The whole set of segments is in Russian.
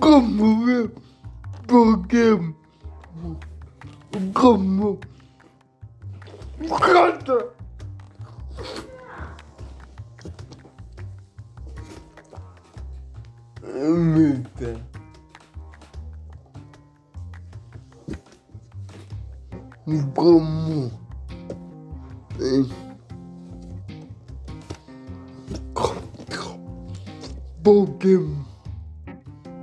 Como porque como? Canta! Muita. Como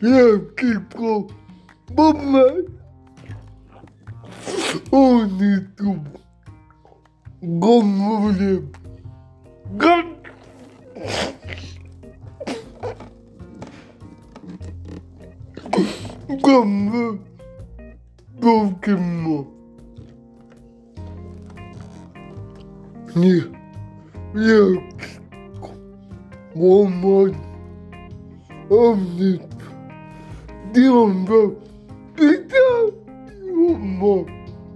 Tommy Bom Curti Pai Como é Я кипко Мама Он не тут Говорим Гад Damn, bro. Big time. You want more?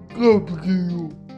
Come get you.